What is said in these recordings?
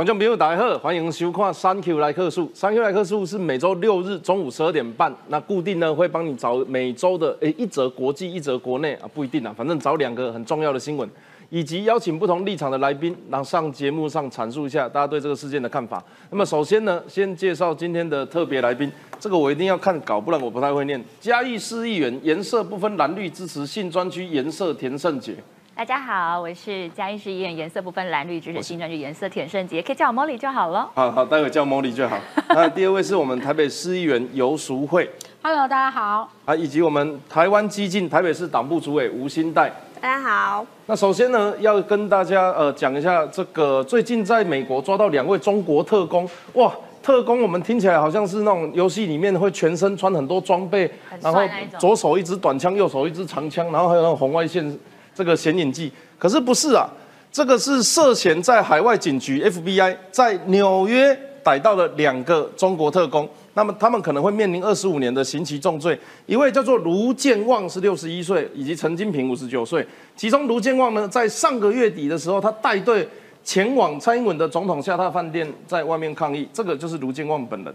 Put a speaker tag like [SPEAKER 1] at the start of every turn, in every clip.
[SPEAKER 1] 观众朋友大家好，欢迎收看《三 Q 来客数》。三 Q 来客数是每周六日中午十二点半，那固定呢会帮你找每周的诶一则国际，一则国内啊，不一定啊，反正找两个很重要的新闻，以及邀请不同立场的来宾，然后上节目上阐述一下大家对这个事件的看法。那么首先呢，先介绍今天的特别来宾，这个我一定要看稿，不然我不太会念。嘉义市议员，颜色不分蓝绿，支持性专区颜色田胜杰。
[SPEAKER 2] 大家好，我是嘉义市议员，颜色不分蓝绿，支持新专区颜色田胜杰，可以叫我 Molly 就好了。
[SPEAKER 1] 好好，待会叫 Molly 就好。那第二位是我们台北市议员游淑慧。
[SPEAKER 3] Hello，大家好。
[SPEAKER 1] 啊，以及我们台湾激进台北市党部主委吴新代。
[SPEAKER 4] 大家好。
[SPEAKER 1] 那首先呢，要跟大家呃讲一下这个最近在美国抓到两位中国特工，哇，特工我们听起来好像是那种游戏里面会全身穿很多装备，然后左手一支短枪，右手一支长枪，然后还有那种红外线这个显影剂。可是不是啊，这个是涉嫌在海外警局 FBI 在纽约逮到了两个中国特工，那么他们可能会面临二十五年的刑期重罪。一位叫做卢建旺是六十一岁，以及陈金平五十九岁。其中卢建旺呢，在上个月底的时候，他带队前往蔡英文的总统下榻饭店，在外面抗议。这个就是卢建旺本人。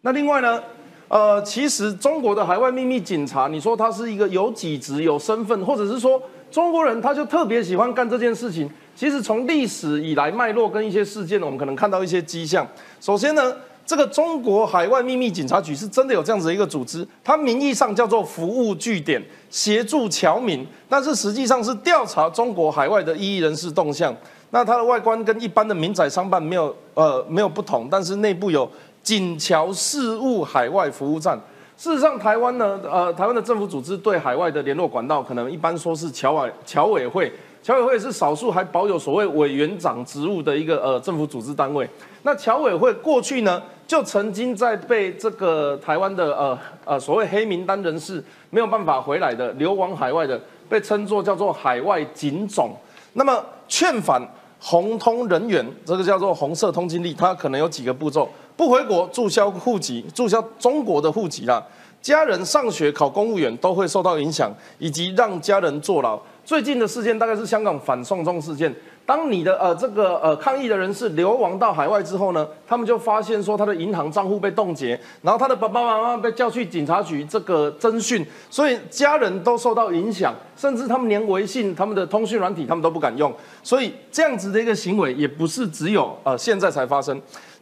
[SPEAKER 1] 那另外呢，呃，其实中国的海外秘密警察，你说他是一个有几职、有身份，或者是说中国人他就特别喜欢干这件事情。其实从历史以来脉络跟一些事件，我们可能看到一些迹象。首先呢，这个中国海外秘密警察局是真的有这样子一个组织，它名义上叫做服务据点，协助侨民，但是实际上是调查中国海外的异议人士动向。那它的外观跟一般的民宅商办没有呃没有不同，但是内部有警侨事务海外服务站。事实上，台湾呢，呃，台湾的政府组织对海外的联络管道，可能一般说是侨委侨委会，侨委会是少数还保有所谓委员长职务的一个呃政府组织单位。那侨委会过去呢，就曾经在被这个台湾的呃呃所谓黑名单人士没有办法回来的流亡海外的，被称作叫做海外警种。那么劝返红通人员，这个叫做红色通缉令，它可能有几个步骤：不回国注销户籍，注销中国的户籍啦；家人上学考公务员都会受到影响，以及让家人坐牢。最近的事件大概是香港反送中事件。当你的呃这个呃抗议的人士流亡到海外之后呢，他们就发现说他的银行账户被冻结，然后他的爸爸妈妈被叫去警察局这个侦讯，所以家人都受到影响，甚至他们连微信、他们的通讯软体他们都不敢用，所以这样子的一个行为也不是只有呃现在才发生，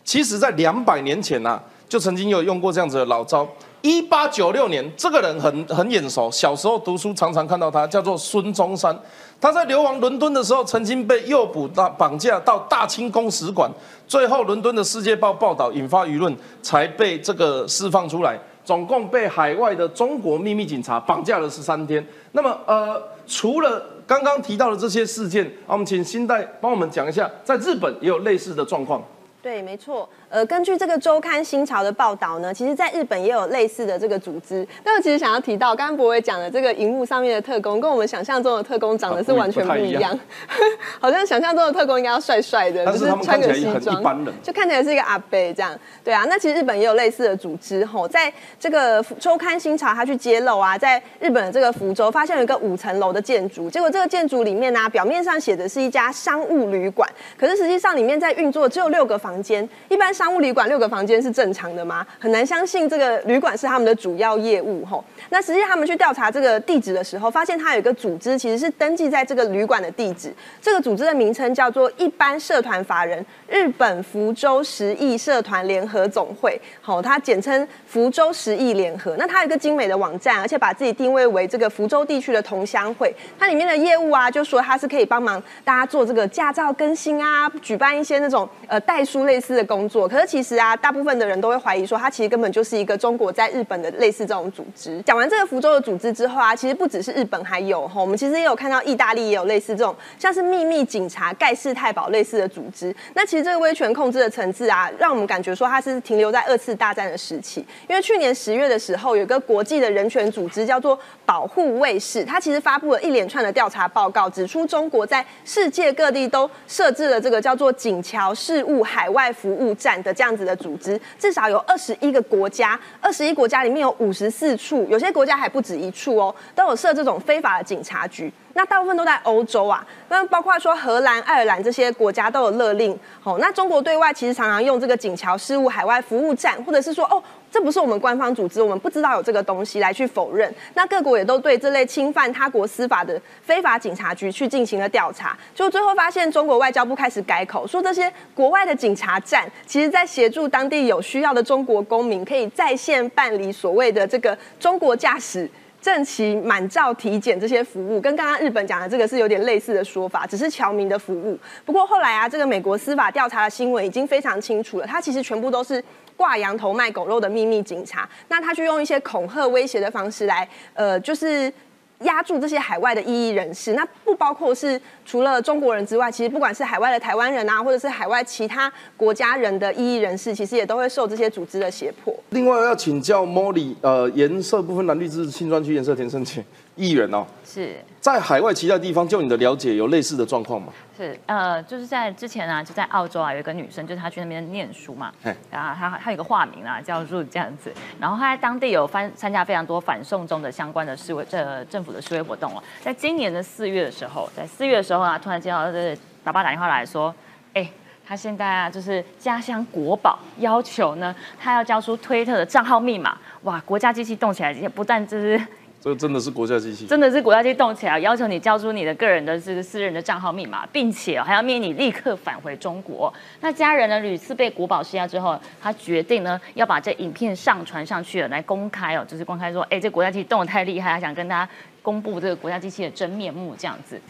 [SPEAKER 1] 其实在两百年前呐、就曾经有用过这样子的老招。一八九六年，这个人很很眼熟，小时候读书常常看到他，叫做孙中山。他在流亡伦敦的时候，曾经被诱捕到绑架到大清宫使馆，最后伦敦的《世界报》报道引发舆论，才被这个释放出来。总共被海外的中国秘密警察绑架了十三天。那么，呃，除了刚刚提到的这些事件，啊，我们请新代帮我们讲一下，在日本也有类似的状况。
[SPEAKER 4] 对，没错。呃，根据这个周刊新潮的报道呢，其实在日本也有类似的这个组织。那我其实想要提到，刚刚博伟讲的这个荧幕上面的特工，跟我们想象中的特工长得是完全不一样。
[SPEAKER 1] 啊
[SPEAKER 4] 好像想象中的特工应该要帅帅的，
[SPEAKER 1] 就是
[SPEAKER 4] 穿个西装就看起来是一个阿伯这样。对啊，那其实日本也有类似的组织吼，在这个周刊新潮，他去揭露啊，在日本的这个福州发现有一个五层楼的建筑，结果这个建筑里面呢、表面上写的是一家商务旅馆，可是实际上里面在运作只有六个房间。一般商务旅馆六个房间是正常的吗？很难相信这个旅馆是他们的主要业务吼。那实际他们去调查这个地址的时候，发现它有一个组织其实是登记在这个旅馆的地址，这个组织的名称叫做一般社团法人日本福州十亿社团联合总会，好，它简称福州十亿联合。那它有一个精美的网站，而且把自己定位为这个福州地区的同乡会。它里面的业务啊，就说它是可以帮忙大家做这个驾照更新啊，举办一些那种呃代书类似的工作。可是其实啊，大部分的人都会怀疑说，它其实根本就是一个中国在日本的类似这种组织。讲完这个福州的组织之后啊，其实不只是日本还有哈，我们其实也有看到意大利也有类似这种像是秘密警察盖世太保类似的组织。那其实这个威权控制的层次啊，让我们感觉说它是停留在二次大战的时期。因为去年十月的时候，有一个国际的人权组织叫做保护卫士，它其实发布了一连串的调查报告，指出中国在世界各地都设置了这个叫做警桥事务海外服务站的这样子的组织，至少有二十一个国家，二十一国家里面有五十四处，有些国家还不止一处哦，都有设这种非法的警察局。那大部分都在欧洲啊，那包括说荷兰、爱尔兰这些国家都有勒令。哦，那中国对外其实常常用这个警桥事务海外服务站，或者是说哦。这不是我们官方组织，我们不知道有这个东西来去否认。那各国也都对这类侵犯他国司法的非法警察局去进行了调查，就最后发现中国外交部开始改口，说这些国外的警察站，其实在协助当地有需要的中国公民，可以在线办理所谓的这个中国驾驶。正旗满照体检这些服务，跟刚刚日本讲的这个是有点类似的说法，只是侨民的服务。不过后来啊，这个美国司法调查的新闻已经非常清楚了，它其实全部都是挂羊头卖狗肉的秘密警察。那他去用一些恐吓威胁的方式来，呃，就是。压住这些海外的异议人士，那不包括是除了中国人之外，其实不管是海外的台湾人啊，或者是海外其他国家人的异议人士，其实也都会受这些组织的胁迫。
[SPEAKER 1] 另外要请教 Molly，呃，颜色部分蓝绿支持新专区颜色田生姐议员哦，
[SPEAKER 2] 是
[SPEAKER 1] 在海外其他地方，就你的了解，有类似的状况吗？
[SPEAKER 2] 是，呃，就是在之前啊，就在澳洲啊，有一个女生，就是她去那边念书嘛，然后她她有一个化名啊，叫入这样子，然后她在当地有翻参加非常多反送中的相关的示威，这政府的示威活动哦。在今年的四月的时候，在四月的时候啊，突然接到这爸爸打电话来说，哎，他现在啊，就是家乡国宝，要求呢，他要交出推特的账号密码，哇，国家机器动起来，不但就是。
[SPEAKER 1] 这真的是国家机器，
[SPEAKER 2] 真的是国家机器动起来，要求你交出你的个人的这个私人的账号密码，并且还要命你立刻返回中国。那家人呢屡次被国宝施压之后，他决定呢要把这影片上传上去了，来公开哦，就是公开说，哎，这国家机器动的太厉害，他想跟大家公布这个国家机器的真面目，这样子。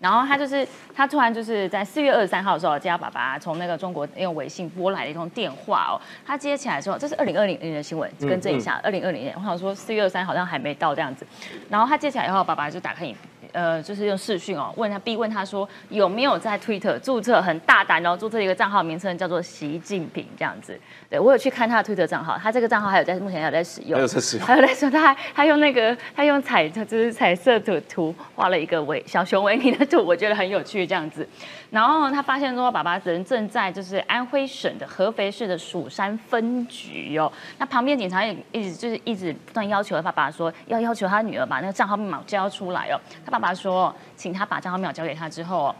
[SPEAKER 2] 然后他就是他突然就是在四月二十三号的时候接到爸爸从那个中国用微信拨来的一通电话哦，他接起来之后，这是二零二零年的新闻，更正一下，二零二零年，我想说四月二三好像还没到这样子，然后他接起来以后，爸爸就打开影。呃，就是用视讯哦，问他，逼问他说有没有在 Twitter 注册，很大胆哦，注册一个账号名称叫做习近平这样子。对我有去看他的 Twitter 账号，他这个账号还有在目前还有在使用，
[SPEAKER 1] 还有在使用，
[SPEAKER 2] 还有在说他还他用那个他用彩就是彩色的图画了一个维小熊维尼的图，我觉得很有趣这样子。然后他发现说，爸爸人正在就是安徽省的合肥市的蜀山分局哦。那旁边警察也一直就是一直不断要求他爸爸说，要要求他女儿把那个账号密码交出来哦。他爸爸说，请他把账号密码交给他之后。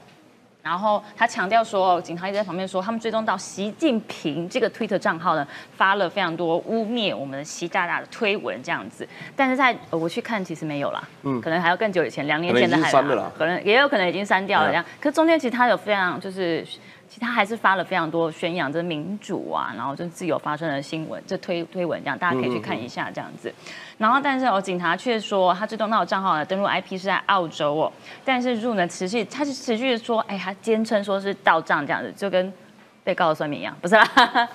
[SPEAKER 2] 然后他强调说，警察一直在旁边说，他们追踪到习近平这个推特账号呢，发了非常多污蔑我们的习大大的推文这样子。但是在我去看，其实没有啦，嗯，可能还要更久以前，两年前的还，可能也有可能已经删掉了这样。可中间其实他有非常就是。其他还是发了非常多宣扬这民主啊，然后就自由发生的新闻，这推推文这样，大家可以去看一下这样子。然后，但是哦，警察却说他最终那个账号呢，登录 IP 是在澳洲哦，但是入呢持续，他是持续的说，哎，他坚称说是到账这样子，就跟被告的算命一样，不是啦。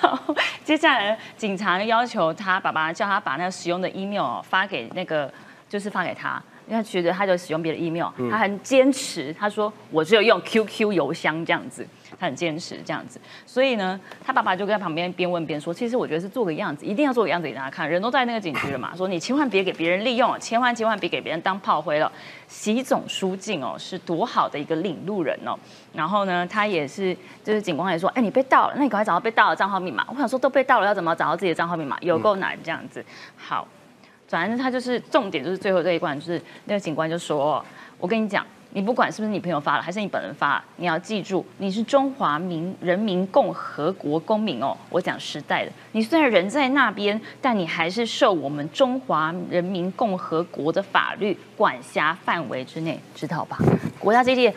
[SPEAKER 2] 然后接下来警察要求他爸爸叫他把那个使用的 email 发给那个，就是发给他。因为觉得他就使用别的 email，他很坚持，他说我只有用 QQ 邮箱这样子，他很坚持这样子，所以呢，他爸爸就在旁边边问边说，其实我觉得是做个样子，一定要做个样子给大家看，人都在那个警局了嘛，说你千万别给别人利用，千万千万别给别人当炮灰了。习总书记哦，是多好的一个领路人哦，然后呢，他也是就是警官也说，哎，你被盗了，那你赶快找到被盗的账号密码。我想说都被盗了，要怎么找到自己的账号密码？有够难这样子，好。反正他就是重点，就是最后这一关，就是那个警官就说：“我跟你讲，你不管是不是你朋友发了，还是你本人发，你要记住，你是中华民人民共和国公民哦。我讲实在的，你虽然人在那边，但你还是受我们中华人民共和国的法律管辖范围之内，知道吧？国家机器。”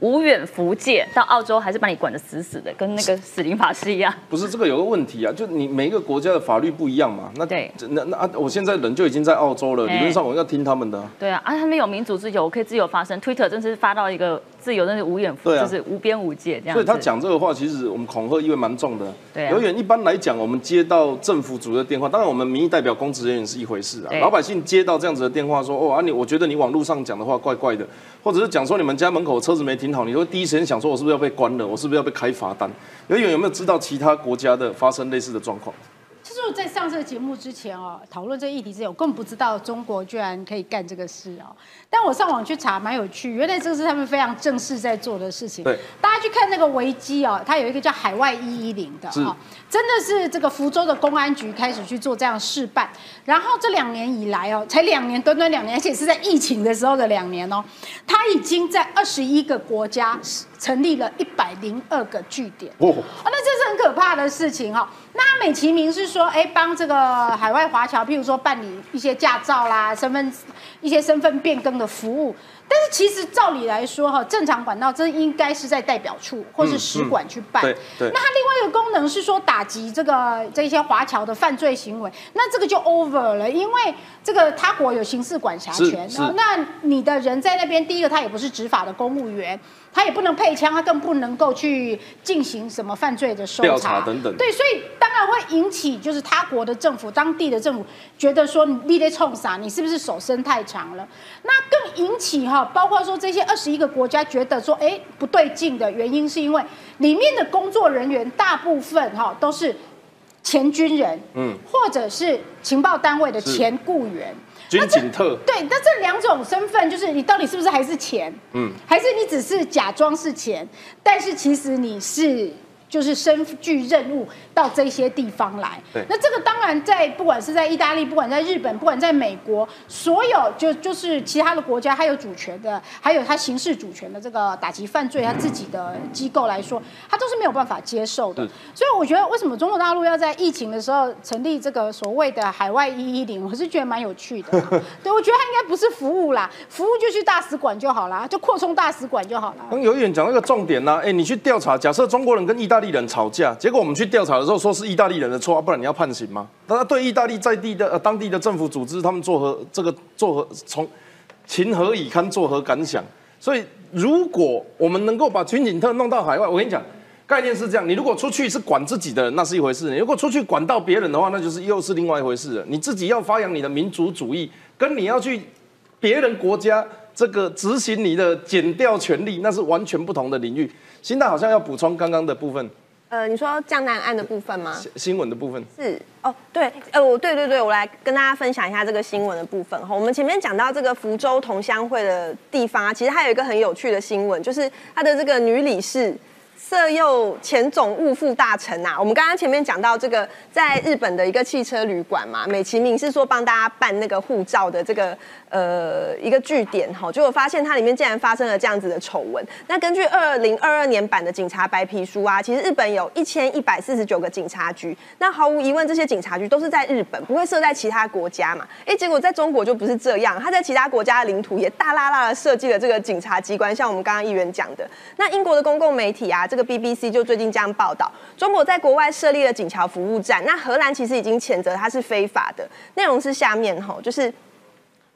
[SPEAKER 2] 无远弗届到澳洲，还是把你管得死死的，跟那个死灵法师一样。
[SPEAKER 1] 不是这个有个问题啊，就你每一个国家的法律不一样嘛。
[SPEAKER 2] 那对，
[SPEAKER 1] 那那啊，我现在人就已经在澳洲了，理论上我要听他们的。
[SPEAKER 2] 对啊，啊，他们有民主自由，我可以自由发声。Twitter 真是发到一个。自由，那是无远弗，就是无边无界这样。
[SPEAKER 1] 所以他讲这个话，其实我们恐吓意味蛮重的。
[SPEAKER 2] 对，
[SPEAKER 1] 永远一般来讲，我们接到政府组的电话，当然我们民意代表公职人员是一回事啊。老百姓接到这样子的电话，说哦啊你，我觉得你网络上讲的话怪怪的，或者是讲说你们家门口车子没停好，你会第一时间想说，我是不是要被关了？我是不是要被开罚单？永远有没有知道其他国家的发生类似的状况？
[SPEAKER 3] 就是在上这个节目之前哦，讨论这个议题之前，我根本不知道中国居然可以干这个事哦。但我上网去查，蛮有趣，原来这个是他们非常正式在做的事情。
[SPEAKER 1] 对，
[SPEAKER 3] 大家去看那个维基哦，它有一个叫海外一一零的
[SPEAKER 1] 是
[SPEAKER 3] 哦，真的是这个福州的公安局开始去做这样示范。然后这两年以来哦，才两年，短短两年，而且是在疫情的时候的两年哦，它已经在二十一个国家成立了一百零二个据点。
[SPEAKER 1] 哦，
[SPEAKER 3] 啊，那这是很可怕的事情哈、那美其名是说，哎，帮这个海外华侨，譬如说办理一些驾照啦、身份一些身份变更的服务。但是其实照理来说哈，正常管道这应该是在代表处或是使馆去办。
[SPEAKER 1] 嗯对对
[SPEAKER 3] 那它另外一个功能是说打击这个这些华侨的犯罪行为，那这个就 over 了，因为这个他国有刑事管辖权。那你的人在那边，第一个他也不是执法的公务员，他也不能配枪，他更不能够去进行什么犯罪的搜查
[SPEAKER 1] 查等等
[SPEAKER 3] 对，所以当然会引起就是他国的政府、当地的政府觉得说你得冲啥，你是不是手伸太长了？那更引起哈，包括说这些二十一个国家觉得说，哎，不对劲的原因是因为里面的工作人员大部分哈都是前军人，
[SPEAKER 1] 嗯，
[SPEAKER 3] 或者是情报单位的前雇员。
[SPEAKER 1] 军警特。
[SPEAKER 3] 对，那这两种身份，就是你到底是不是还是钱？
[SPEAKER 1] 嗯，
[SPEAKER 3] 还是你只是假装是钱，但是其实你是就是身具任务到这些地方来。
[SPEAKER 1] 对
[SPEAKER 3] 那这个当然在不管是在意大利，不管在日本，不管在美国，所有就就是其他的国家，还有主权的，还有他刑事主权的这个打击犯罪他自己的机构来说，他都是没有办法接受的
[SPEAKER 1] 是。
[SPEAKER 3] 所以我觉得为什么中国大陆要在疫情的时候成立这个所谓的海外一一零，我是觉得蛮有趣的。对，我觉得他应该不是服务啦，服务就去大使馆就好啦，就扩充大使馆就好啦。
[SPEAKER 1] 刚有一点讲那个重点呢、哎、你去调查，假设中国人跟意大利人吵架，结果我们去调查的时候说是意大利人的错，啊不然你要判刑吗？那他对意大利在地的呃当地的政府组织，他们作何这个作何从情何以堪，作何感想？所以如果我们能够把军警特弄到海外，我跟你讲。概念是这样，你如果出去是管自己的，那是一回事；你如果出去管到别人的话，那就是又是另外一回事了。你自己要发扬你的民族主义，跟你要去别人国家这个执行你的减掉权利，那是完全不同的领域。新大好像要补充刚刚的部分，
[SPEAKER 4] 呃，你说江南岸的部分吗？
[SPEAKER 1] 新新闻的部分。
[SPEAKER 4] 是哦，对，呃，我对对对，我来跟大家分享一下这个新闻的部分哈。我们前面讲到这个福州同乡会的地方啊，其实它有一个很有趣的新闻，就是它的这个女理事。色诱前总务副大臣啊，我们刚刚前面讲到这个在日本的一个汽车旅馆嘛，美其名是说帮大家办那个护照的这个呃一个据点哈，结果发现它里面竟然发生了这样子的丑闻。那根据二零二二年版的警察白皮书啊，其实日本有一千一百四十九个警察局，那毫无疑问这些警察局都是在日本，不会设在其他国家嘛？哎，结果在中国就不是这样，他在其他国家的领土也大拉拉的设计了这个警察机关，像我们刚刚议员讲的，那英国的公共媒体啊，这个 BBC 就最近这样报道，中国在国外设立了警桥服务站，那荷兰其实已经谴责它是非法的，内容是下面吼，就是。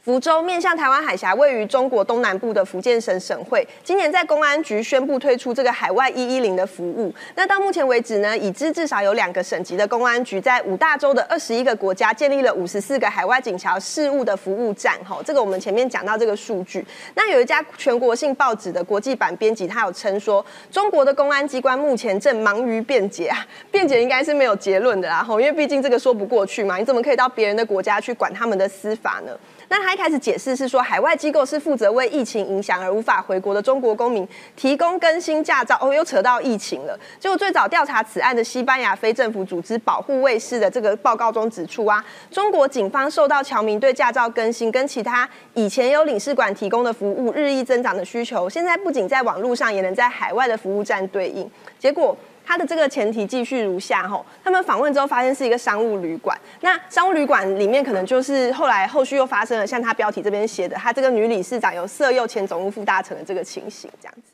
[SPEAKER 4] 福州面向台湾海峡，位于中国东南部的福建省省会，今年在公安局宣布推出这个海外一一零的服务。那到目前为止呢，已知至少有两个省级的公安局在五大洲的二十一个国家建立了五十四个海外警桥事务的服务站。哈，这个我们前面讲到这个数据。那有一家全国性报纸的国际版编辑，他有称说，中国的公安机关目前正忙于辩解啊，辩解应该是没有结论的啦，吼，因为毕竟这个说不过去嘛，你怎么可以到别人的国家去管他们的司法呢？那他一开始解释是说，海外机构是负责为疫情影响而无法回国的中国公民提供更新驾照。哦，又扯到疫情了。结果最早调查此案的西班牙非政府组织保护卫士的这个报告中指出啊，中国警方受到侨民对驾照更新跟其他以前有领事馆提供的服务日益增长的需求，现在不仅在网络上，也能在海外的服务站对应。结果。他的这个前提继续如下吼，他们访问之后发现是一个商务旅馆，那商务旅馆里面可能就是后来后续又发生了像他标题这边写的，他这个女理事长有色诱前总务副大臣的这个情形，这样子。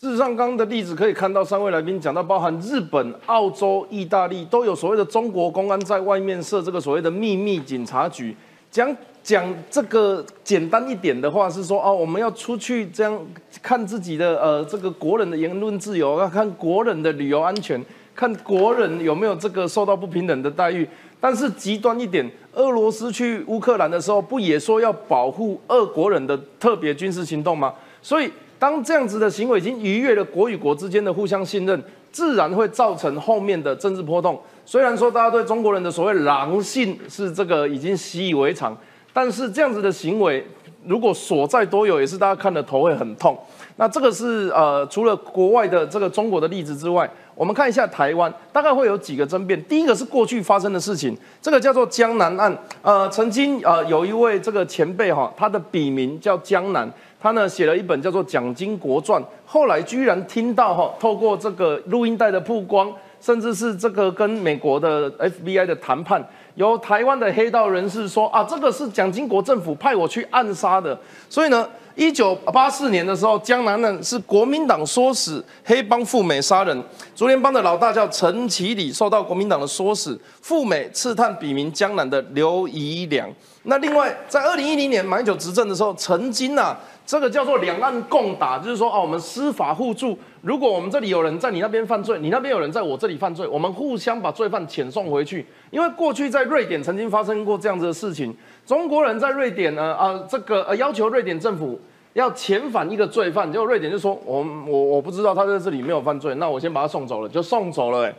[SPEAKER 1] 事实上，刚刚的例子可以看到，三位来宾讲到，包含日本、澳洲、意大利都有所谓的中国公安在外面设这个所谓的秘密警察局。讲讲这个简单一点的话是说，哦，我们要出去这样看自己的呃这个国人的言论自由，要看国人的旅游安全，看国人有没有这个受到不平等的待遇。但是极端一点，俄罗斯去乌克兰的时候，不也说要保护俄国人的特别军事行动吗？所以当这样子的行为已经逾越了国与国之间的互相信任，自然会造成后面的政治波动。虽然说大家对中国人的所谓狼性是这个已经习以为常，但是这样子的行为，如果所在多有，也是大家看的头会很痛。那这个是呃，除了国外的这个中国的例子之外，我们看一下台湾，大概会有几个争辩。第一个是过去发生的事情，这个叫做江南案。呃，曾经呃有一位这个前辈哈，他的笔名叫江南，他呢写了一本叫做《蒋经国传》，后来居然听到哈，透过这个录音带的曝光，甚至是这个跟美国的 FBI 的谈判，由台湾的黑道人士说啊，这个是蒋经国政府派我去暗杀的，所以呢。一九八四年的时候，江南呢是国民党唆使黑帮赴美杀人，竹联帮的老大叫陈其礼，受到国民党的唆使赴美刺探笔名江南的刘宜良。那另外，在二零一零年马英九执政的时候，曾经啊，这个叫做两岸共打，就是说哦，我们司法互助，如果我们这里有人在你那边犯罪，你那边有人在我这里犯罪，我们互相把罪犯遣送回去。因为过去在瑞典曾经发生过这样子的事情，中国人在瑞典呢，啊，这个呃要求瑞典政府。要遣返一个罪犯，结果瑞典就说：“我我我不知道他在这里没有犯罪，那我先把他送走了，就送走了。”，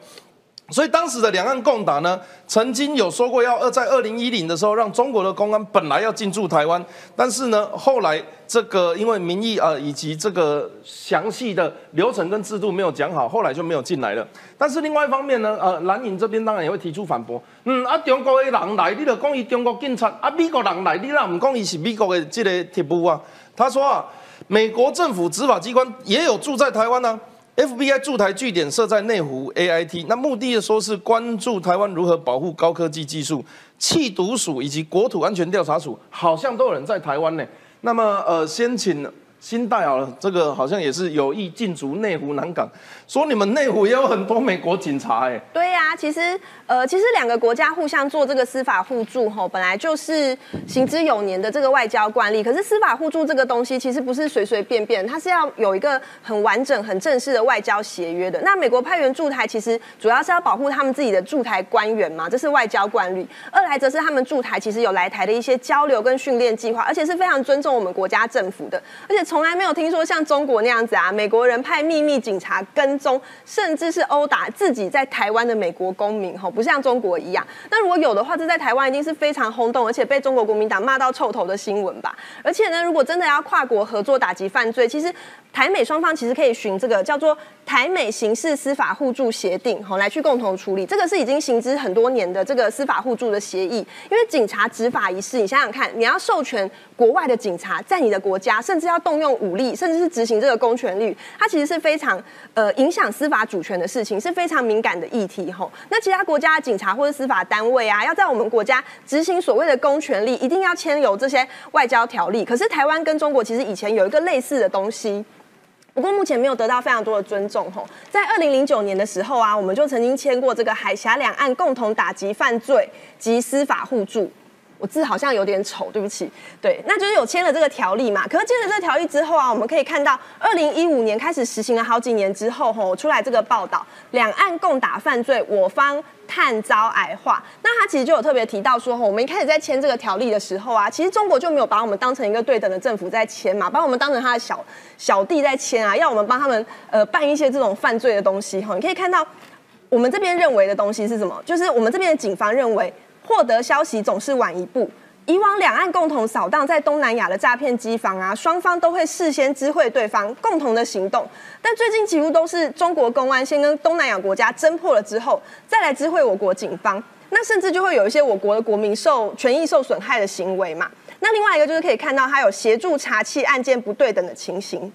[SPEAKER 1] 所以当时的两岸共打呢，曾经有说过要二在二零一零的时候，让中国的公安本来要进驻台湾，但是呢，后来这个因为民意啊以及这个详细的流程跟制度没有讲好，后来就没有进来了。但是另外一方面呢，呃，蓝营这边当然也会提出反驳。嗯啊，中国的人来，你就讲伊中国警察；啊，美国人来，你哪唔讲伊是美国的这个铁布啊？他说啊，美国政府执法机关也有住在台湾呢，FBI 驻台据点设在内湖 AIT，那目的说是关注台湾如何保护高科技技术，气毒署以及国土安全调查署好像都有人在台湾呢。那么呃，先请。新代啊，这个好像也是有意进驻内湖南港，说你们内湖也有很多美国警察哎。
[SPEAKER 4] 对呀，其实呃，其实两个国家互相做这个司法互助吼，本来就是行之有年的这个外交惯例。可是司法互助这个东西其实不是随随便便，它是要有一个很完整、很正式的外交协约的。那美国派员驻台，其实主要是要保护他们自己的驻台官员嘛，这是外交惯例。二来则是他们驻台其实有来台的一些交流跟训练计划，而且是非常尊重我们国家政府的，而且。从来没有听说像中国那样子啊，美国人派秘密警察跟踪，甚至是殴打自己在台湾的美国公民，吼，不像中国一样。那如果有的话，这在台湾一定是非常轰动，而且被中国国民党骂到臭头的新闻吧。而且呢，如果真的要跨国合作打击犯罪，其实。台美双方其实可以循这个叫做台美刑事司法互助协定，吼来去共同处理。这个是已经行之很多年的这个司法互助的协议。因为警察执法一事，你想想看，你要授权国外的警察在你的国家，甚至要动用武力，甚至是执行这个公权力，它其实是非常呃影响司法主权的事情，是非常敏感的议题。吼，那其他国家的警察或者司法单位啊，要在我们国家执行所谓的公权力，一定要签有这些外交条例。可是台湾跟中国其实以前有一个类似的东西。不过目前没有得到非常多的尊重吼，在二零零九年的时候啊，我们就曾经签过这个海峡两岸共同打击犯罪及司法互助。我字好像有点丑，对不起。对，那就是有签了这个条例嘛。可是签了这个条例之后啊，我们可以看到，二零一五年开始实行了好几年之后，吼出来这个报道，两岸共打犯罪，我方探遭矮化。那他其实就有特别提到说，我们一开始在签这个条例的时候啊，其实中国就没有把我们当成一个对等的政府在签嘛，把我们当成他的小小弟在签啊，要我们帮他们呃办一些这种犯罪的东西。哈，你可以看到我们这边认为的东西是什么？就是我们这边的警方认为。获得消息总是晚一步。以往两岸共同扫荡在东南亚的诈骗机房啊，双方都会事先知会对方，共同的行动。但最近几乎都是中国公安先跟东南亚国家侦破了之后，再来知会我国警方。那甚至就会有一些我国的国民受权益受损害的行为嘛。那另外一个就是可以看到，他有协助查缉案件不对等的情形。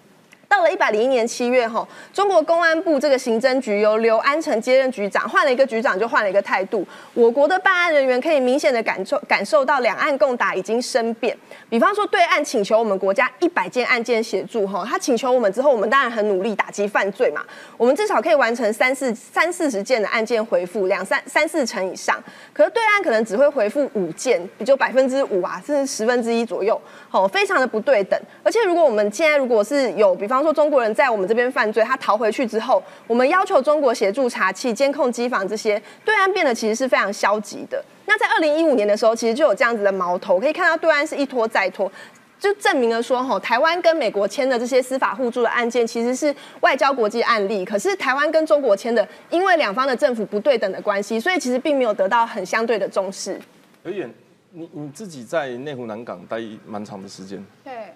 [SPEAKER 4] 到了一百零一年七月，哈，中国公安部这个刑侦局由刘安成接任局长，换了一个局长就换了一个态度。我国的办案人员可以明显的感受感受到两岸共打已经生变。比方说，对岸请求我们国家一百件案件协助，哈，他请求我们之后，我们当然很努力打击犯罪嘛。我们至少可以完成三四三四十件的案件回复，两三三四成以上。可是对岸可能只会回复五件，也就百分之五啊，甚至十分之一左右，好，非常的不对等。而且如果我们现在如果是有，比方说中国人在我们这边犯罪，他逃回去之后，我们要求中国协助查缉、监控机房这些，对岸变得其实是非常消极的。那在二零一五年的时候，其实就有这样子的矛头，可以看到对岸是一拖再拖。就证明了说，吼，台湾跟美国签的这些司法互助的案件，其实是外交国际案例。可是台湾跟中国签的，因为两方的政府不对等的关系，所以其实并没有得到很相对的重视。
[SPEAKER 1] 而远，你你自己在内湖南港待蛮长的时间，
[SPEAKER 3] 对，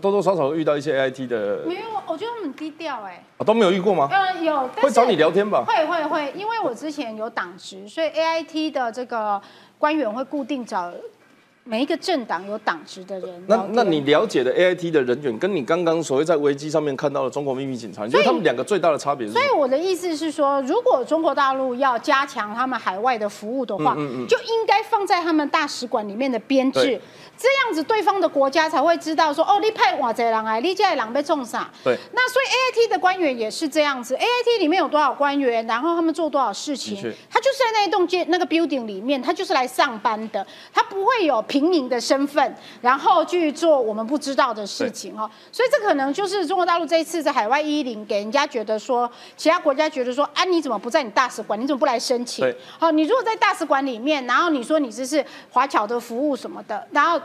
[SPEAKER 1] 多多少少会遇到一些 AIT 的，
[SPEAKER 3] 没有，我觉得他们很低调哎。
[SPEAKER 1] 啊都没有遇过吗？
[SPEAKER 3] 呃，有，
[SPEAKER 1] 会找你聊天吧？
[SPEAKER 3] 会会会，因为我之前有党职，所以 AIT 的这个官员会固定找每一个政党有党职的人
[SPEAKER 1] 那。那你了解的 AIT 的人员，跟你刚刚所谓在危机上面看到的中国秘密警察，你觉得他们两个最大的差别是什么？
[SPEAKER 3] 所以我的意思是说，如果中国大陆要加强他们海外的服务的话，
[SPEAKER 1] 嗯
[SPEAKER 3] 就应该放在他们大使馆里面的编制
[SPEAKER 1] 对，
[SPEAKER 3] 这样子对方的国家才会知道说，哦，你派瓦贼狼来，你这狼被冲傻？
[SPEAKER 1] 对，
[SPEAKER 3] 那所以 AIT 的官员也是这样子，AIT 里面有多少官员，然后他们做多少事情，他就是在那一栋建那个 building 里面，他就是来上班的，他不会有平民的身份，然后去做我们不知道的事情哦。所以这可能就是中国大陆这一次在海外一零给人家觉得说，其他国家觉得说，啊，你怎么不在你大使馆？你怎么不来申请
[SPEAKER 1] 对？
[SPEAKER 3] 好，你如果在大使馆里面，然后你说你这是华侨的服务什么的，然后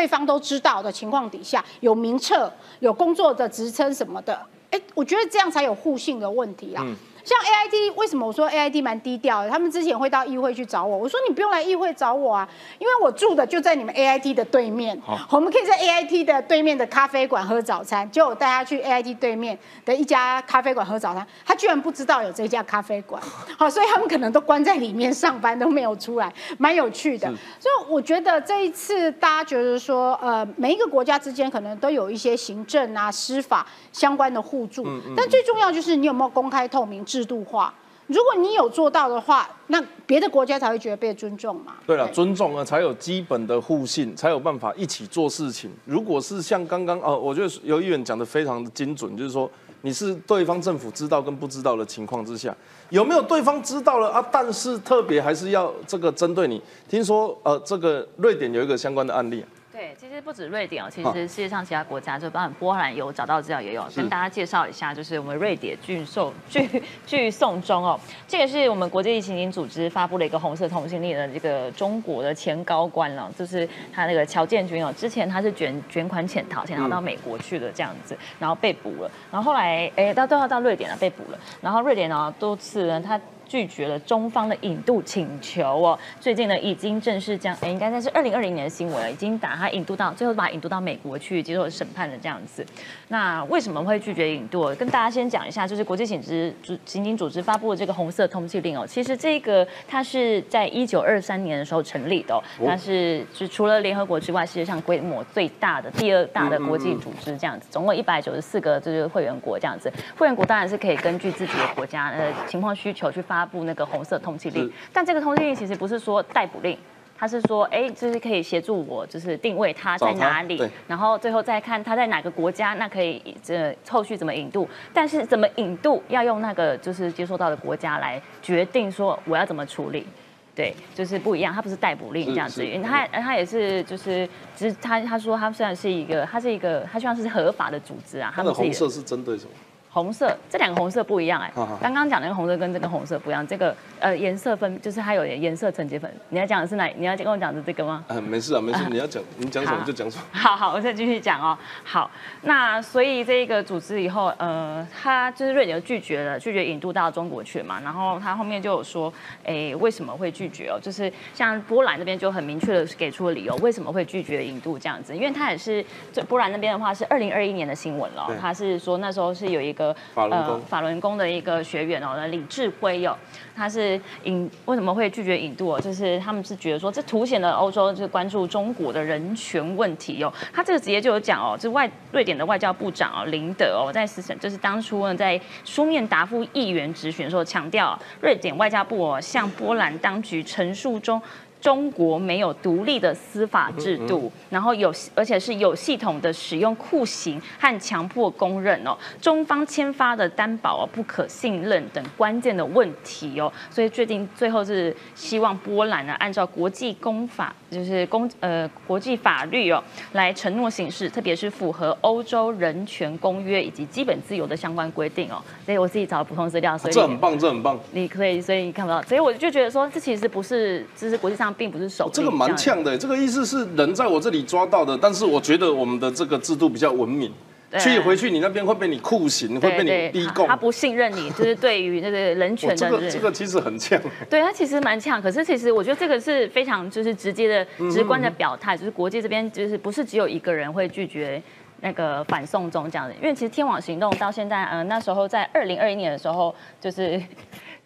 [SPEAKER 3] 对方都知道的情况底下，有名册、有工作的职称什么的，哎，我觉得这样才有互信的问题啊。像 AIT 为什么我说 AIT 蛮低调的？他们之前会到议会去找我，我说你不用来议会找我啊，因为我住的就在你们 AIT 的对面，我们可以在 AIT 的对面的咖啡馆喝早餐。就我带他去 AIT 对面的一家咖啡馆喝早餐，他居然不知道有这家咖啡馆，好，所以他们可能都关在里面上班都没有出来，蛮有趣的。所以我觉得这一次大家觉得说，呃，每一个国家之间可能都有一些行政啊、司法相关的互助，但最重要就是你有没有公开透明、制度化。如果你有做到的话，那别的国家才会觉得被尊重嘛。
[SPEAKER 1] 对了，尊重啊才有基本的互信，才有办法一起做事情。如果是像刚刚哦，我觉得有议员讲的非常的精准，就是说你是对方政府知道跟不知道的情况之下，有没有对方知道了啊？但是特别还是要这个针对你。听说呃，这个瑞典有一个相关的案例、啊，
[SPEAKER 2] 对，其实不止瑞典哦，其实世界上其他国家，就包括波兰有找到资料也有，跟大家介绍一下，就是我们瑞典拒送拒拒送中哦，这个是我们国际刑警组织发布了一个红色通讯令的这个中国的前高官了，就是他那个乔建军哦，之前他是卷卷款潜逃，潜逃到美国去了这样子，然后被捕了，然后后来哎到都要到瑞典了被捕了，然后瑞典呢多次呢他。拒绝了中方的引渡请求哦，最近呢已经正式将，哎，应该那是二零二零年的新闻了，已经把他引渡到，最后把他引渡到美国去接受审判的这样子。那为什么会拒绝引渡？跟大家先讲一下，就是国际刑职组刑警组织发布的这个红色通缉令哦，其实这个它是在一九二三年的时候成立的、哦，它是就除了联合国之外，世界上规模最大的第二大的国际组织这样子，总共一百九十四个就是会员国这样子，会员国当然是可以根据自己的国家呃情况需求去发布那个红色通缉令，但这个通缉令其实不是说逮捕令。他是说，哎，就是可以协助我，就是定位他在哪里，然后最后再看他在哪个国家，那可以这后续怎么引渡。但是怎么引渡要用那个就是接收到的国家来决定说我要怎么处理。对，就是不一样，他不是逮捕令这样子，因为他他也是就是，只是他他说他虽然是一个，他是一个，他希望是合法的组织啊，他的
[SPEAKER 1] 红色是针对什么？
[SPEAKER 2] 红色，这两个红色不一样哎、刚刚讲那个红色跟这个红色不一样，这个呃颜色分就是它有颜色层级分。你要讲的是哪？你要跟我讲的这个吗？
[SPEAKER 1] 嗯，没事啊，没事，你要讲，你讲什么就讲什么。
[SPEAKER 2] 好 好，我再继续讲哦。好，那所以这个组织以后，呃，他就是瑞典拒绝了，拒绝引渡到中国去嘛。然后他后面就有说，哎，为什么会拒绝哦？就是像波兰那边就很明确的给出了理由，为什么会拒绝引渡这样子？因为他也是，这波兰那边的话是二零二一年的新闻了哦，他是说那时候是有一个
[SPEAKER 1] 法轮功
[SPEAKER 2] 法轮功的一个学员哦，李志辉哦，他是引为什么会拒绝引渡哦？就是他们是觉得说，这凸显了欧洲就是关注中国的人权问题哦。他这个直接就有讲哦，这外瑞典的外交部长哦林德哦，在思想就是当初呢在书面答复议员质询的时候强调，瑞典外交部哦向波兰当局陈述中。中国没有独立的司法制度，然后有而且是有系统的使用酷刑和强迫公认哦，中方签发的担保哦不可信任等关键的问题哦，所以决定最后是希望波兰呢按照国际公法，就是公呃国际法律哦来承诺行事，特别是符合欧洲人权公约以及基本自由的相关规定哦。所以我自己找了补充资料，所以
[SPEAKER 1] 这很棒，这很棒。
[SPEAKER 2] 你可以，所以你看不到，所以我就觉得说，这其实不是，这是国际上上并不是首例。
[SPEAKER 1] 这个蛮呛的，这个意思是人在我这里抓到的，但是我觉得我们的这个制度比较文明。去回去你那边会被你酷刑，会被你逼供。
[SPEAKER 2] 他不信任你，就是对于那个人权的。
[SPEAKER 1] 这个这个其实很呛。
[SPEAKER 2] 对他其实蛮呛，可是其实我觉得这个是非常就是直接的、直观的表态，就是国际这边就是不是只有一个人会拒绝那个反送中这样的，因为其实天网行动到现在，嗯，那时候在二零二一年的时候就是。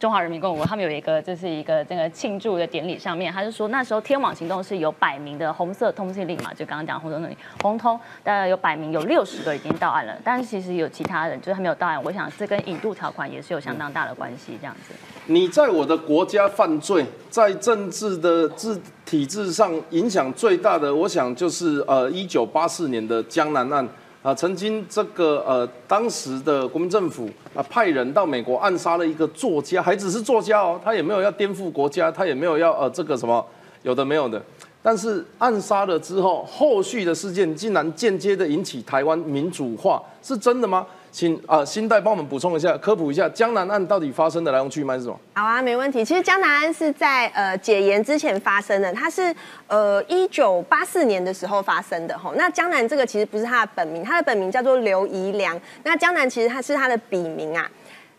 [SPEAKER 2] 中华人民共和国他们有一个，就是一个这个庆祝的典礼上面，他就说那时候天网行动是有百名的红色通缉令嘛，就刚刚讲红色通缉，红通大概有百名，有六十个已经到案了，但是其实有其他人就是还没有到案，我想这跟引渡条款也是有相当大的关系，这样子。
[SPEAKER 1] 你在我的国家犯罪，在政治的制体制上影响最大的，我想就是呃一九八四年的江南案。啊，曾经这个呃，当时的国民政府啊，派人到美国暗杀了一个作家，还只是作家哦，他也没有要颠覆国家，他也没有要呃这个什么有的没有的，但是暗杀了之后，后续的事件竟然间接的引起台湾民主化，是真的吗？请啊，新代帮我们补充一下，科普一下江南案到底发生的来龙去脉是什么？
[SPEAKER 4] 好啊，没问题。其实江南案是在呃解严之前发生的，它是呃一九八四年的时候发生的哈。那江南这个其实不是他的本名，他的本名叫做刘宜良。那江南其实它是他的笔名啊。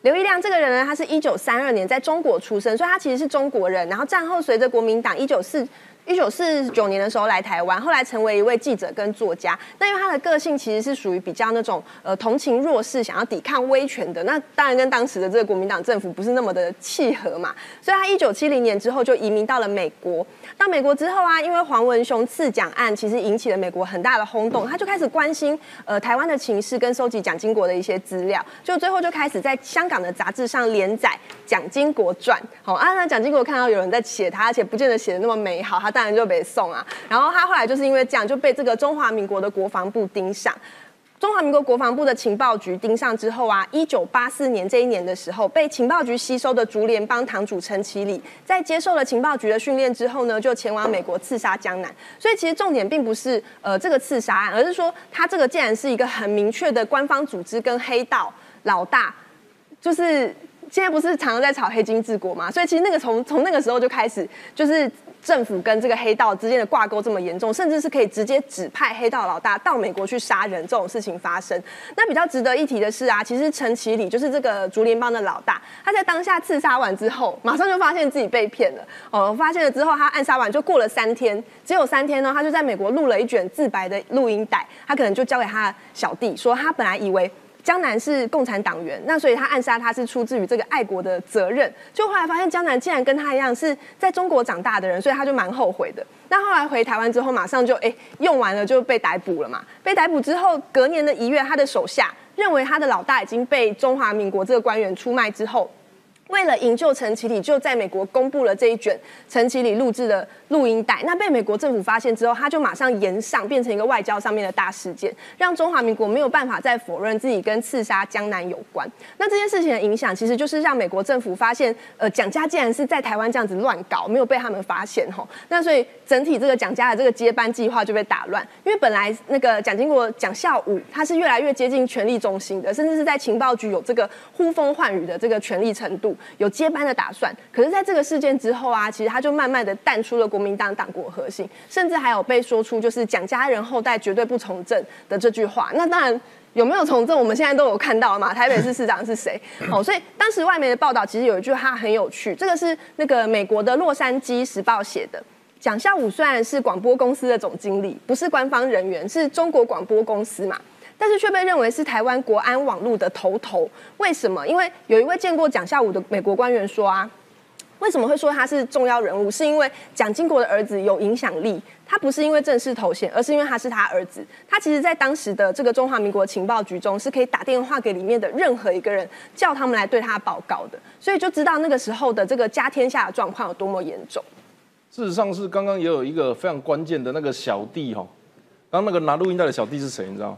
[SPEAKER 4] 刘一良这个人呢，他是一九三二年在中国出生，所以他其实是中国人。然后战后随着国民党一九四。一九四九年的时候来台湾，后来成为一位记者跟作家。那因为他的个性其实是属于比较那种呃同情弱势、想要抵抗威权的。那当然跟当时的这个国民党政府不是那么的契合嘛。所以他一九七零年之后就移民到了美国。到美国之后啊，因为黄文雄刺蒋案其实引起了美国很大的轰动，他就开始关心呃台湾的情势跟收集蒋经国的一些资料。就最后就开始在香港的杂志上连载《蒋经国传》。好啊，那蒋经国看到有人在写他，而且不见得写的那么美好，他。当然就被送啊，然后他后来就是因为这样就被这个中华民国的国防部盯上，中华民国国防部的情报局盯上之后啊，一九八四年这一年的时候，被情报局吸收的竹联帮堂主陈其礼，在接受了情报局的训练之后呢，就前往美国刺杀江南。所以其实重点并不是呃这个刺杀案，而是说他这个竟然是一个很明确的官方组织跟黑道老大，就是现在不是常常在炒黑金治国嘛，所以其实那个从从那个时候就开始就是。政府跟这个黑道之间的挂钩这么严重，甚至是可以直接指派黑道老大到美国去杀人这种事情发生。那比较值得一提的是啊，其实陈其礼就是这个竹联帮的老大，他在当下刺杀完之后，马上就发现自己被骗了。哦，发现了之后，他暗杀完就过了三天，只有三天呢，他就在美国录了一卷自白的录音带，他可能就交给他小弟，说他本来以为。江南是共产党员，那所以他暗杀他是出自于这个爱国的责任。就后来发现江南竟然跟他一样是在中国长大的人，所以他就蛮后悔的。那后来回台湾之后，马上就哎用完了就被逮捕了嘛。被逮捕之后，隔年的一月，他的手下认为他的老大已经被中华民国这个官员出卖之后。为了营救陈其礼，就在美国公布了这一卷陈其礼录制的录音带。那被美国政府发现之后，他就马上延上，变成一个外交上面的大事件，让中华民国没有办法再否认自己跟刺杀江南有关。那这件事情的影响，其实就是让美国政府发现，呃，蒋家竟然是在台湾这样子乱搞，没有被他们发现吼。那所以整体这个蒋家的这个接班计划就被打乱，因为本来那个蒋经国、蒋孝武他是越来越接近权力中心的，甚至是在情报局有这个呼风唤雨的这个权力程度。有接班的打算，可是在这个事件之后啊，其实他就慢慢的淡出了国民党党国核心，甚至还有被说出就是蒋家人后代绝对不从政的这句话。那当然有没有从政，我们现在都有看到嘛。台北市市长是谁？哦，所以当时外媒的报道其实有一句话很有趣，这个是那个美国的洛杉矶时报写的。蒋孝武虽然是广播公司的总经理，不是官方人员，是中国广播公司嘛。但是却被认为是台湾国安网络的头头，为什么？因为有一位见过蒋孝武的美国官员说啊，为什么会说他是重要人物？是因为蒋经国的儿子有影响力，他不是因为正式头衔，而是因为他是他儿子。他其实在当时的这个中华民国情报局中，是可以打电话给里面的任何一个人，叫他们来对他报告的。所以就知道那个时候的这个家天下的状况有多么严重。
[SPEAKER 1] 事实上是刚刚也有一个非常关键的那个小弟哈，刚那个拿录音带的小弟是谁？你知道？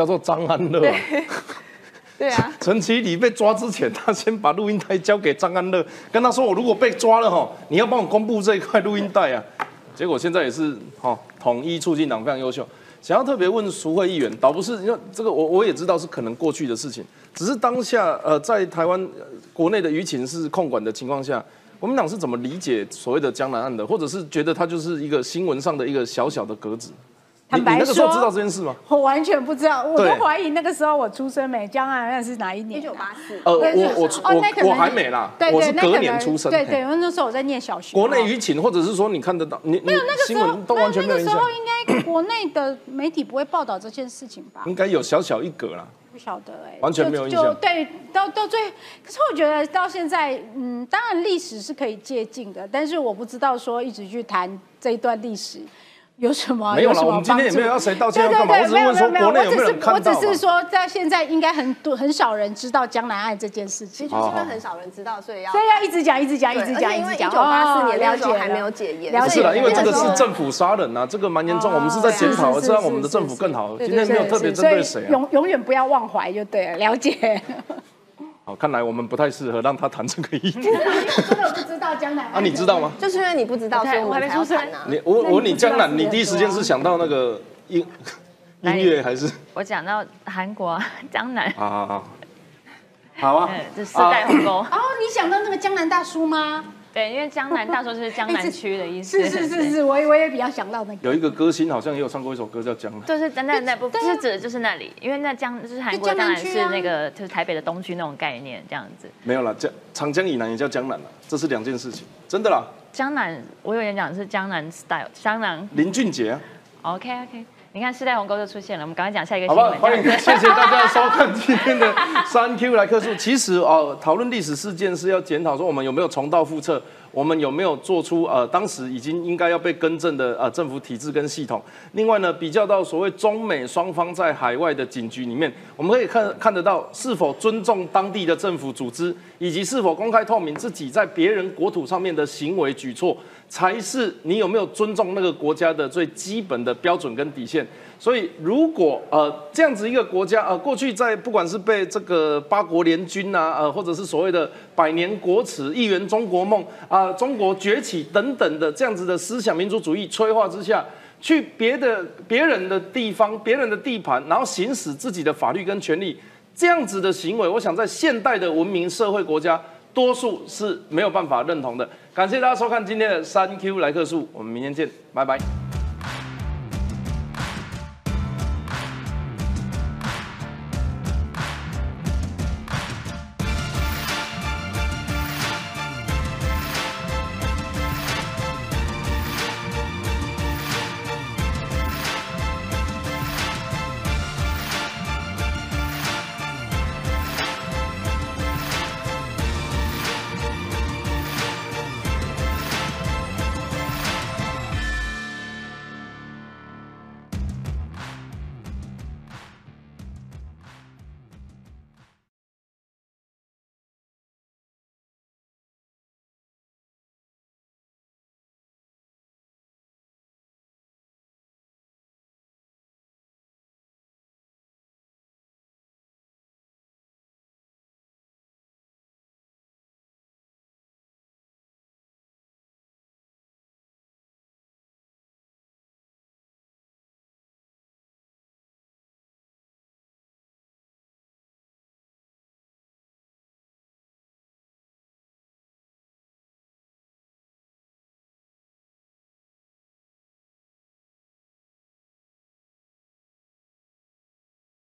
[SPEAKER 1] 叫做张安乐，
[SPEAKER 4] 对啊，
[SPEAKER 1] 陈其礼被抓之前，他先把录音带交给张安乐，跟他说：“我如果被抓了哈，你要帮我公布这一块录音带啊。”结果现在也是哈，统一促进党非常优秀。想要特别问苏慧议员，倒不是因为这个，我我也知道是可能过去的事情，只是当下呃，在台湾国内的舆情是控管的情况下，国民党是怎么理解所谓的江南案的，或者是觉得它就是一个新闻上的一个小小的格子？你
[SPEAKER 3] 坦白
[SPEAKER 1] 你那个时候
[SPEAKER 3] 说
[SPEAKER 1] 知道这件事吗？
[SPEAKER 3] 我完全不知道，我都
[SPEAKER 1] 对
[SPEAKER 3] 怀疑那个时候我出生没，江岸那是哪一年啊？
[SPEAKER 4] 一九八四。
[SPEAKER 1] 呃，
[SPEAKER 3] 对
[SPEAKER 1] 我我我我还没啦，
[SPEAKER 3] 对对，
[SPEAKER 1] 我是隔年出生。嘿
[SPEAKER 3] 对对，因为那时候我在念小学。
[SPEAKER 1] 国内
[SPEAKER 3] 哦
[SPEAKER 1] 舆情，或者是说你看得到，你你
[SPEAKER 3] 没有那个
[SPEAKER 1] 新
[SPEAKER 3] 时候
[SPEAKER 1] 闻，都完全没有影响
[SPEAKER 3] 那个时候，应该国内的媒体不会报道这件事情吧？
[SPEAKER 1] 应该有小小一格啦。
[SPEAKER 3] 不晓得哎、
[SPEAKER 1] 完全没有印象
[SPEAKER 3] 就就对，到到最，可是我觉得到现在，嗯，当然历史是可以借鉴的，但是我不知道说一直去谈这一段历史。有什么？
[SPEAKER 1] 没有啦
[SPEAKER 3] 什么
[SPEAKER 1] 我们今天也没有要谁道歉
[SPEAKER 3] 对
[SPEAKER 1] 要干嘛
[SPEAKER 3] 对对，没有
[SPEAKER 1] 我只是问说
[SPEAKER 3] 没有没有，
[SPEAKER 1] 国内有没有
[SPEAKER 3] 我只是我
[SPEAKER 1] 人看到嘛
[SPEAKER 3] 只是说，在现在应该很多很少人知道江南案这件事情，
[SPEAKER 4] 其实就是因为很少人知道，所以要
[SPEAKER 3] 所以要一直讲，一直讲，一直讲，一直讲。
[SPEAKER 4] 1984年
[SPEAKER 3] 哦
[SPEAKER 4] 那时候
[SPEAKER 3] 了解
[SPEAKER 4] 还没有解严
[SPEAKER 3] 了解
[SPEAKER 1] 不是啦，因为这个是政府杀人啊，这个蛮严重。
[SPEAKER 3] 哦
[SPEAKER 1] 我们是在检讨，
[SPEAKER 3] 是
[SPEAKER 1] 让我们的政府更好。今天没有特别针对谁啊。
[SPEAKER 3] 永永远不要忘怀就对了，了解。
[SPEAKER 1] 好，看来我们不太适合让他谈这个议题。
[SPEAKER 3] 我真的不知道江南
[SPEAKER 1] 啊，你知道吗？
[SPEAKER 4] 就是因为你不知道，所以我们才要
[SPEAKER 2] 我还没出生
[SPEAKER 4] 谈啊。
[SPEAKER 1] 你我我问你江南，
[SPEAKER 3] 你
[SPEAKER 1] 第一时间是想到那个音音乐还是？
[SPEAKER 2] 我讲到韩国啊江南，
[SPEAKER 1] 好好好，好啊
[SPEAKER 2] 嗯，，这四代鸿沟。
[SPEAKER 3] 哦，你想到那个江南大叔吗？
[SPEAKER 2] 对，因为江南大说就是江南 区的意思。
[SPEAKER 3] 是是是是，我也我也比较想到那个。
[SPEAKER 1] 有一个歌星好像也有唱过一首歌叫《江南》。
[SPEAKER 2] 就是在那那不 不
[SPEAKER 3] 对啊
[SPEAKER 2] 是指的就是那里，因为那江就是韩国当然是那个就是台北的东区那种概念这样子。
[SPEAKER 1] 没有啦，江长江以南也叫江南啦，这是两件事情，真的啦。
[SPEAKER 2] 江南我有演讲的是江南 style，江南
[SPEAKER 1] 林俊杰啊
[SPEAKER 2] ，OK OK，你看世代鸿沟就出现了，我们赶快讲下一个
[SPEAKER 1] 好吧，
[SPEAKER 2] 新闻。
[SPEAKER 1] 欢迎，
[SPEAKER 2] 这样子
[SPEAKER 1] 谢谢大家收看今天的 三 Q 来客数。其实哦，讨论历史事件是要检讨说我们有没有重蹈覆辙，我们有没有做出呃当时已经应该要被更正的呃政府体制跟系统。另外呢，比较到所谓中美双方在海外的警局里面，我们可以看看得到是否尊重当地的政府组织，以及是否公开透明自己在别人国土上面的行为举措，才是你有没有尊重那个国家的最基本的标准跟底线。所以，如果呃这样子一个国家呃过去在不管是被这个八国联军啊呃或者是所谓的百年国耻、一元中国梦啊、中国崛起等等的这样子的思想民族主义催化之下，去别的别人的地方、别人的地盘，然后行使自己的法律跟权利，这样子的行为，我想在现代的文明社会国家，多数是没有办法认同的。感谢大家收看今天的三 Q 来客数，我们明天见，拜拜。